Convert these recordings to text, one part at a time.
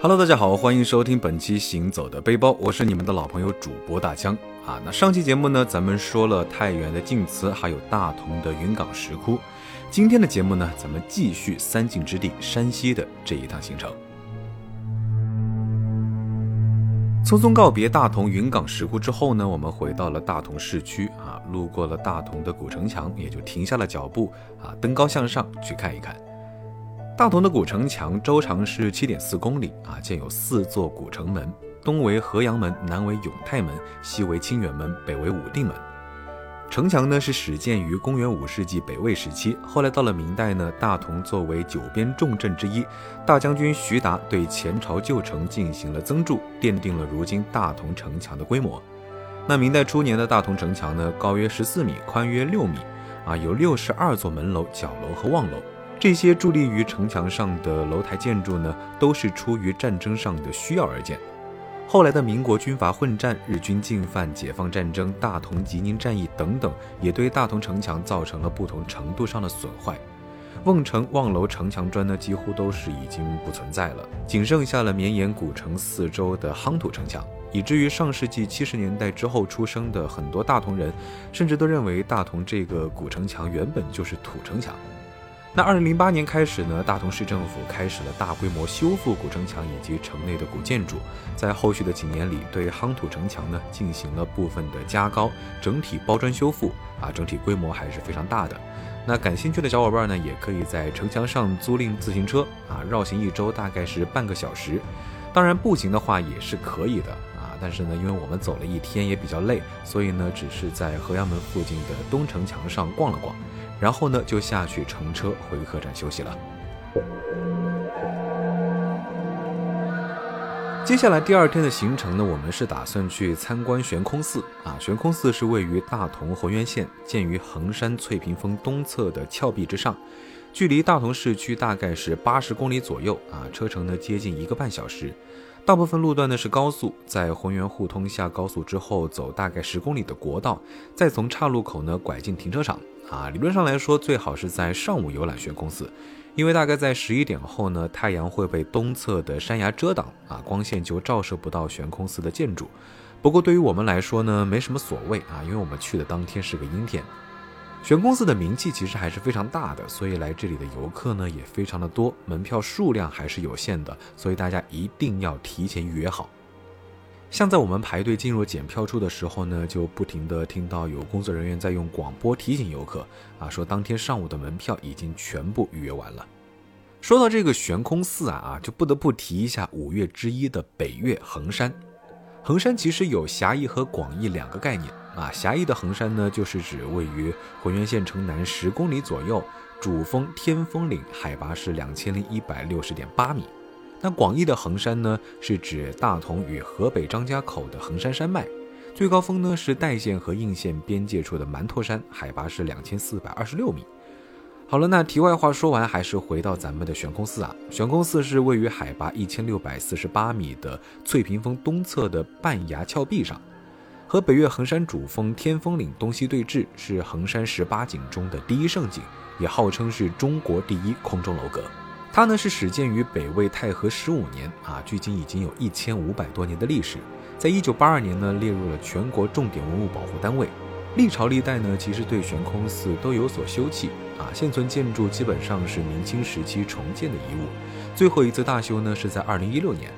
Hello，大家好，欢迎收听本期行走的背包，我是你们的老朋友主播大江啊。那上期节目呢，咱们说了太原的晋祠，还有大同的云冈石窟。今天的节目呢，咱们继续三晋之地山西的这一趟行程。匆匆告别大同云冈石窟之后呢，我们回到了大同市区啊，路过了大同的古城墙，也就停下了脚步啊，登高向上去看一看。大同的古城墙周长是七点四公里啊，建有四座古城门，东为河阳门，南为永泰门，西为清远门，北为武定门。城墙呢是始建于公元五世纪北魏时期，后来到了明代呢，大同作为九边重镇之一，大将军徐达对前朝旧城进行了增筑，奠定了如今大同城墙的规模。那明代初年的大同城墙呢，高约十四米，宽约六米，啊，有六十二座门楼、角楼和望楼。这些伫立于城墙上的楼台建筑呢，都是出于战争上的需要而建。后来的民国军阀混战、日军进犯、解放战争、大同吉宁战役等等，也对大同城墙造成了不同程度上的损坏。瓮城望楼城墙砖呢，几乎都是已经不存在了，仅剩下了绵延古城四周的夯土城墙，以至于上世纪七十年代之后出生的很多大同人，甚至都认为大同这个古城墙原本就是土城墙。那二零零八年开始呢，大同市政府开始了大规模修复古城墙以及城内的古建筑，在后续的几年里，对夯土城墙呢进行了部分的加高，整体包砖修复啊，整体规模还是非常大的。那感兴趣的小伙伴呢，也可以在城墙上租赁自行车啊，绕行一周大概是半个小时，当然步行的话也是可以的啊，但是呢，因为我们走了一天也比较累，所以呢，只是在河阳门附近的东城墙上逛了逛。然后呢，就下去乘车回客栈休息了。接下来第二天的行程呢，我们是打算去参观悬空寺啊。悬空寺是位于大同浑源县，建于衡山翠屏峰东侧的峭壁之上，距离大同市区大概是八十公里左右啊，车程呢接近一个半小时。大部分路段呢是高速，在浑源互通下高速之后，走大概十公里的国道，再从岔路口呢拐进停车场。啊，理论上来说，最好是在上午游览悬空寺，因为大概在十一点后呢，太阳会被东侧的山崖遮挡，啊，光线就照射不到悬空寺的建筑。不过对于我们来说呢，没什么所谓啊，因为我们去的当天是个阴天。悬空寺的名气其实还是非常大的，所以来这里的游客呢也非常的多，门票数量还是有限的，所以大家一定要提前预约好。像在我们排队进入检票处的时候呢，就不停的听到有工作人员在用广播提醒游客啊，说当天上午的门票已经全部预约完了。说到这个悬空寺啊啊，就不得不提一下五岳之一的北岳衡山。衡山其实有狭义和广义两个概念啊，狭义的衡山呢，就是指位于浑源县城南十公里左右，主峰天峰岭，海拔是两千零一百六十点八米。那广义的衡山呢，是指大同与河北张家口的衡山山脉，最高峰呢是代县和应县边界处的馒头山，海拔是两千四百二十六米。好了，那题外话说完，还是回到咱们的悬空寺啊。悬空寺是位于海拔一千六百四十八米的翠屏峰东侧的半崖峭壁上，和北岳衡山主峰天峰岭东西对峙，是衡山十八景中的第一胜景，也号称是中国第一空中楼阁。它呢是始建于北魏太和十五年啊，距今已经有一千五百多年的历史。在一九八二年呢，列入了全国重点文物保护单位。历朝历代呢，其实对悬空寺都有所修葺啊，现存建筑基本上是明清时期重建的遗物。最后一次大修呢，是在二零一六年。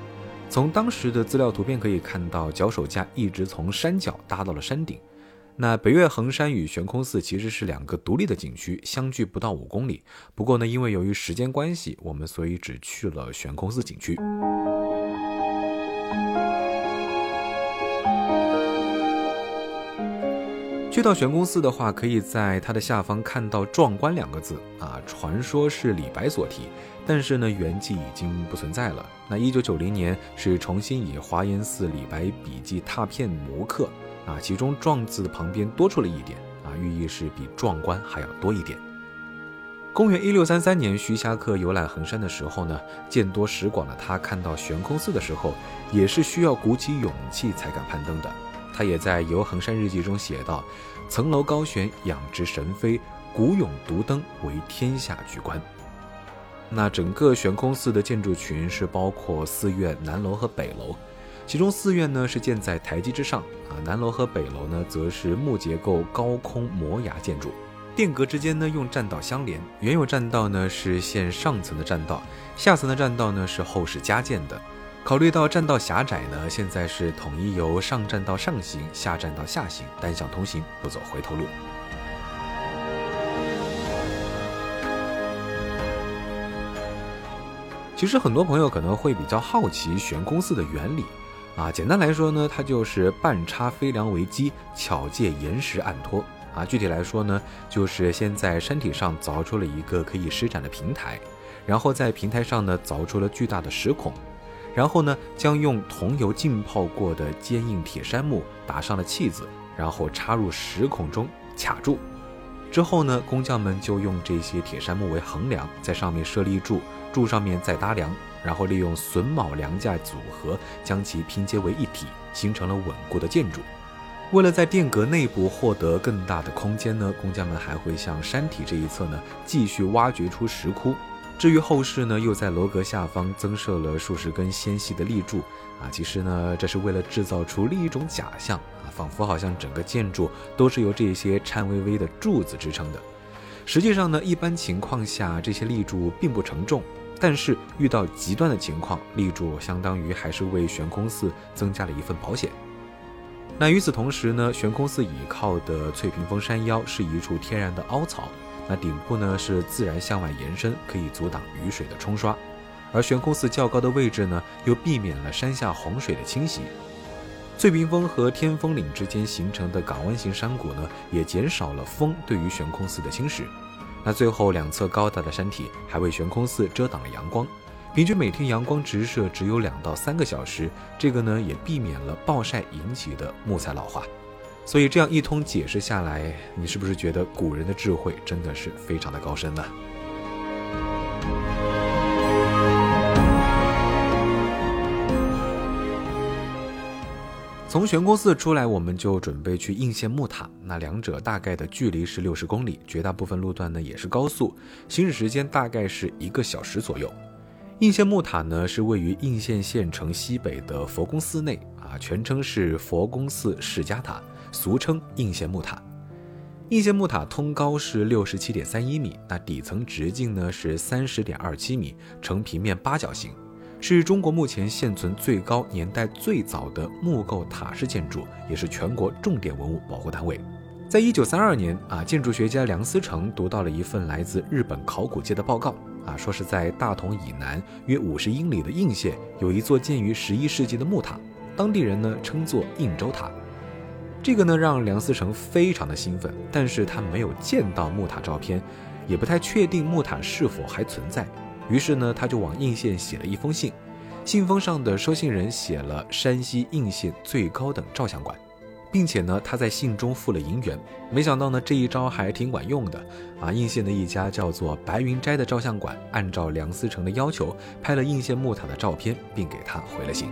从当时的资料图片可以看到，脚手架一直从山脚搭到了山顶。那北岳恒山与悬空寺其实是两个独立的景区，相距不到五公里。不过呢，因为由于时间关系，我们所以只去了悬空寺景区。去到悬空寺的话，可以在它的下方看到“壮观”两个字啊，传说是李白所题，但是呢，原迹已经不存在了。那一九九零年是重新以华严寺李白笔记拓片摹刻。啊，其中“壮”字旁边多出了一点啊，寓意是比壮观还要多一点。公元一六三三年，徐霞客游览衡山的时候呢，见多识广的他看到悬空寺的时候，也是需要鼓起勇气才敢攀登的。他也在《游衡山日记》中写道：“层楼高悬，仰之神飞，古勇独登，为天下巨观。”那整个悬空寺的建筑群是包括寺院南楼和北楼，其中寺院呢是建在台基之上啊，南楼和北楼呢则是木结构高空摩崖建筑。殿阁之间呢，用栈道相连。原有栈道呢是现上层的栈道，下层的栈道呢是后世加建的。考虑到栈道狭窄呢，现在是统一由上栈道上行，下栈道下行，单向通行，不走回头路。其实很多朋友可能会比较好奇悬空寺的原理啊，简单来说呢，它就是半插飞梁为基，巧借岩石暗托。啊，具体来说呢，就是先在山体上凿出了一个可以施展的平台，然后在平台上呢凿出了巨大的石孔，然后呢将用桐油浸泡过的坚硬铁杉木打上了契子，然后插入石孔中卡住。之后呢，工匠们就用这些铁杉木为横梁，在上面设立柱，柱上面再搭梁，然后利用榫卯梁架组合将其拼接为一体，形成了稳固的建筑。为了在殿阁内部获得更大的空间呢，工匠们还会向山体这一侧呢继续挖掘出石窟。至于后世呢，又在楼阁下方增设了数十根纤细的立柱啊，其实呢，这是为了制造出另一种假象啊，仿佛好像整个建筑都是由这些颤巍巍的柱子支撑的。实际上呢，一般情况下这些立柱并不承重，但是遇到极端的情况，立柱相当于还是为悬空寺增加了一份保险。那与此同时呢，悬空寺倚靠的翠屏峰山腰是一处天然的凹槽，那顶部呢是自然向外延伸，可以阻挡雨水的冲刷，而悬空寺较高的位置呢，又避免了山下洪水的侵袭。翠屏峰和天峰岭之间形成的港湾型山谷呢，也减少了风对于悬空寺的侵蚀。那最后两侧高大的山体还为悬空寺遮挡了阳光。平均每天阳光直射只有两到三个小时，这个呢也避免了暴晒引起的木材老化。所以这样一通解释下来，你是不是觉得古人的智慧真的是非常的高深呢？从悬空寺出来，我们就准备去应县木塔。那两者大概的距离是六十公里，绝大部分路段呢也是高速，行驶时间大概是一个小时左右。应县木塔呢，是位于应县县城西北的佛宫寺内啊，全称是佛宫寺释迦塔，俗称应县木塔。应县木塔通高是六十七点三一米，那底层直径呢是三十点二七米，呈平面八角形，是中国目前现存最高、年代最早的木构塔式建筑，也是全国重点文物保护单位。在一九三二年啊，建筑学家梁思成读到了一份来自日本考古界的报告。啊，说是在大同以南约五十英里的应县有一座建于十一世纪的木塔，当地人呢称作应州塔。这个呢让梁思成非常的兴奋，但是他没有见到木塔照片，也不太确定木塔是否还存在。于是呢，他就往应县写了一封信，信封上的收信人写了山西应县最高等照相馆。并且呢，他在信中付了银元。没想到呢，这一招还挺管用的啊！应县的一家叫做白云斋的照相馆，按照梁思成的要求，拍了应县木塔的照片，并给他回了信。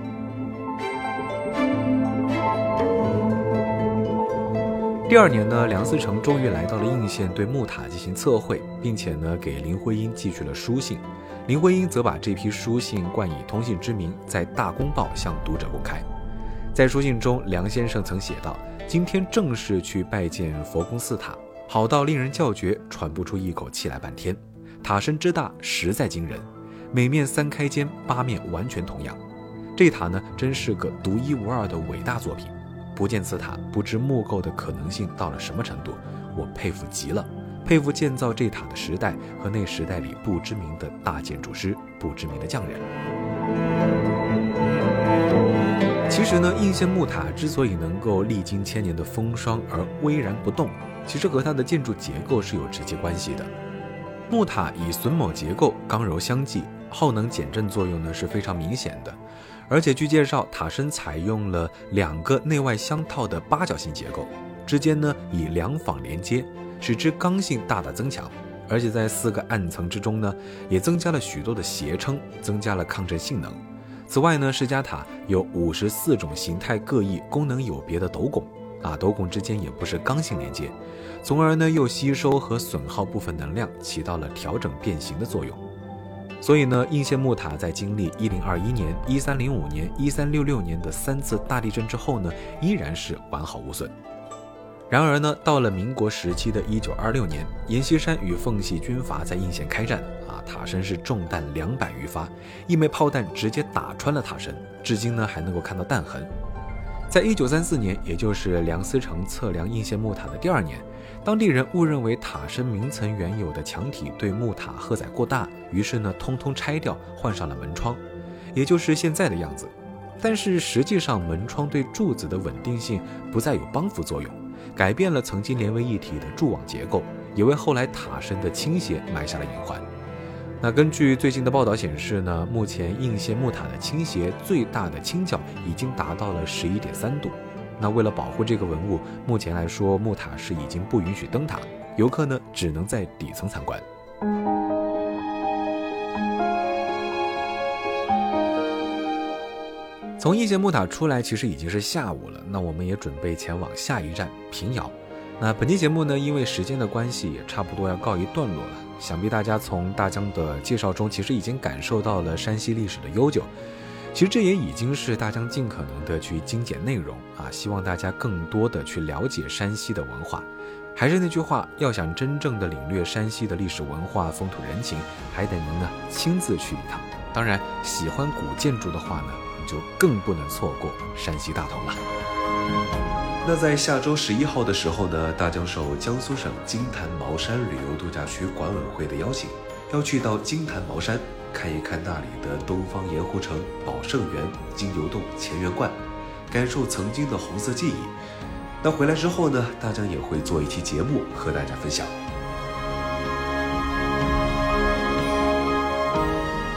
第二年呢，梁思成终于来到了应县，对木塔进行测绘，并且呢，给林徽因寄去了书信。林徽因则把这批书信冠以通信之名，在《大公报》向读者公开。在书信中，梁先生曾写道：“今天正式去拜见佛宫寺塔，好到令人叫绝，喘不出一口气来半天。塔身之大，实在惊人，每面三开间，八面完全同样。这塔呢，真是个独一无二的伟大作品。不建此塔，不知木构的可能性到了什么程度。我佩服极了，佩服建造这塔的时代和那时代里不知名的大建筑师、不知名的匠人。”其实呢，应县木塔之所以能够历经千年的风霜而巍然不动，其实和它的建筑结构是有直接关系的。木塔以榫卯结构，刚柔相济，耗能减震作用呢是非常明显的。而且据介绍，塔身采用了两个内外相套的八角形结构，之间呢以梁坊连接，使之刚性大大增强。而且在四个暗层之中呢，也增加了许多的斜撑，增加了抗震性能。此外呢，释迦塔有五十四种形态各异、功能有别的斗拱，啊，斗拱之间也不是刚性连接，从而呢又吸收和损耗部分能量，起到了调整变形的作用。所以呢，应县木塔在经历1021年、1305年、1366年的三次大地震之后呢，依然是完好无损。然而呢，到了民国时期的一九二六年，阎锡山与奉系军阀在应县开战，啊，塔身是中弹两百余发，一枚炮弹直接打穿了塔身，至今呢还能够看到弹痕。在一九三四年，也就是梁思成测量应县木塔的第二年，当地人误认为塔身明层原有的墙体对木塔荷载过大，于是呢通通拆掉，换上了门窗，也就是现在的样子。但是实际上，门窗对柱子的稳定性不再有帮扶作用。改变了曾经连为一体的柱网结构，也为后来塔身的倾斜埋下了隐患。那根据最近的报道显示呢，目前应县木塔的倾斜最大的倾角已经达到了十一点三度。那为了保护这个文物，目前来说木塔是已经不允许登塔，游客呢只能在底层参观。从应县木塔出来，其实已经是下午了。那我们也准备前往下一站平遥。那本期节目呢，因为时间的关系，也差不多要告一段落了。想必大家从大江的介绍中，其实已经感受到了山西历史的悠久。其实这也已经是大江尽可能的去精简内容啊，希望大家更多的去了解山西的文化。还是那句话，要想真正的领略山西的历史文化、风土人情，还得您呢亲自去一趟。当然，喜欢古建筑的话呢。你就更不能错过山西大同了。那在下周十一号的时候呢，大江受江苏省金坛茅山旅游度假区管委会的邀请，要去到金坛茅山看一看那里的东方盐湖城、宝圣园、金牛洞、乾元观，感受曾经的红色记忆。那回来之后呢，大江也会做一期节目和大家分享。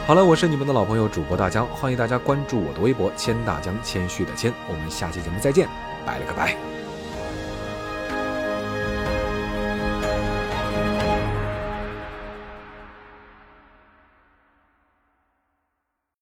好了，我是你们的老朋友主播大江，欢迎大家关注我的微博“谦大江”，谦虚的谦。我们下期节目再见，拜了个拜。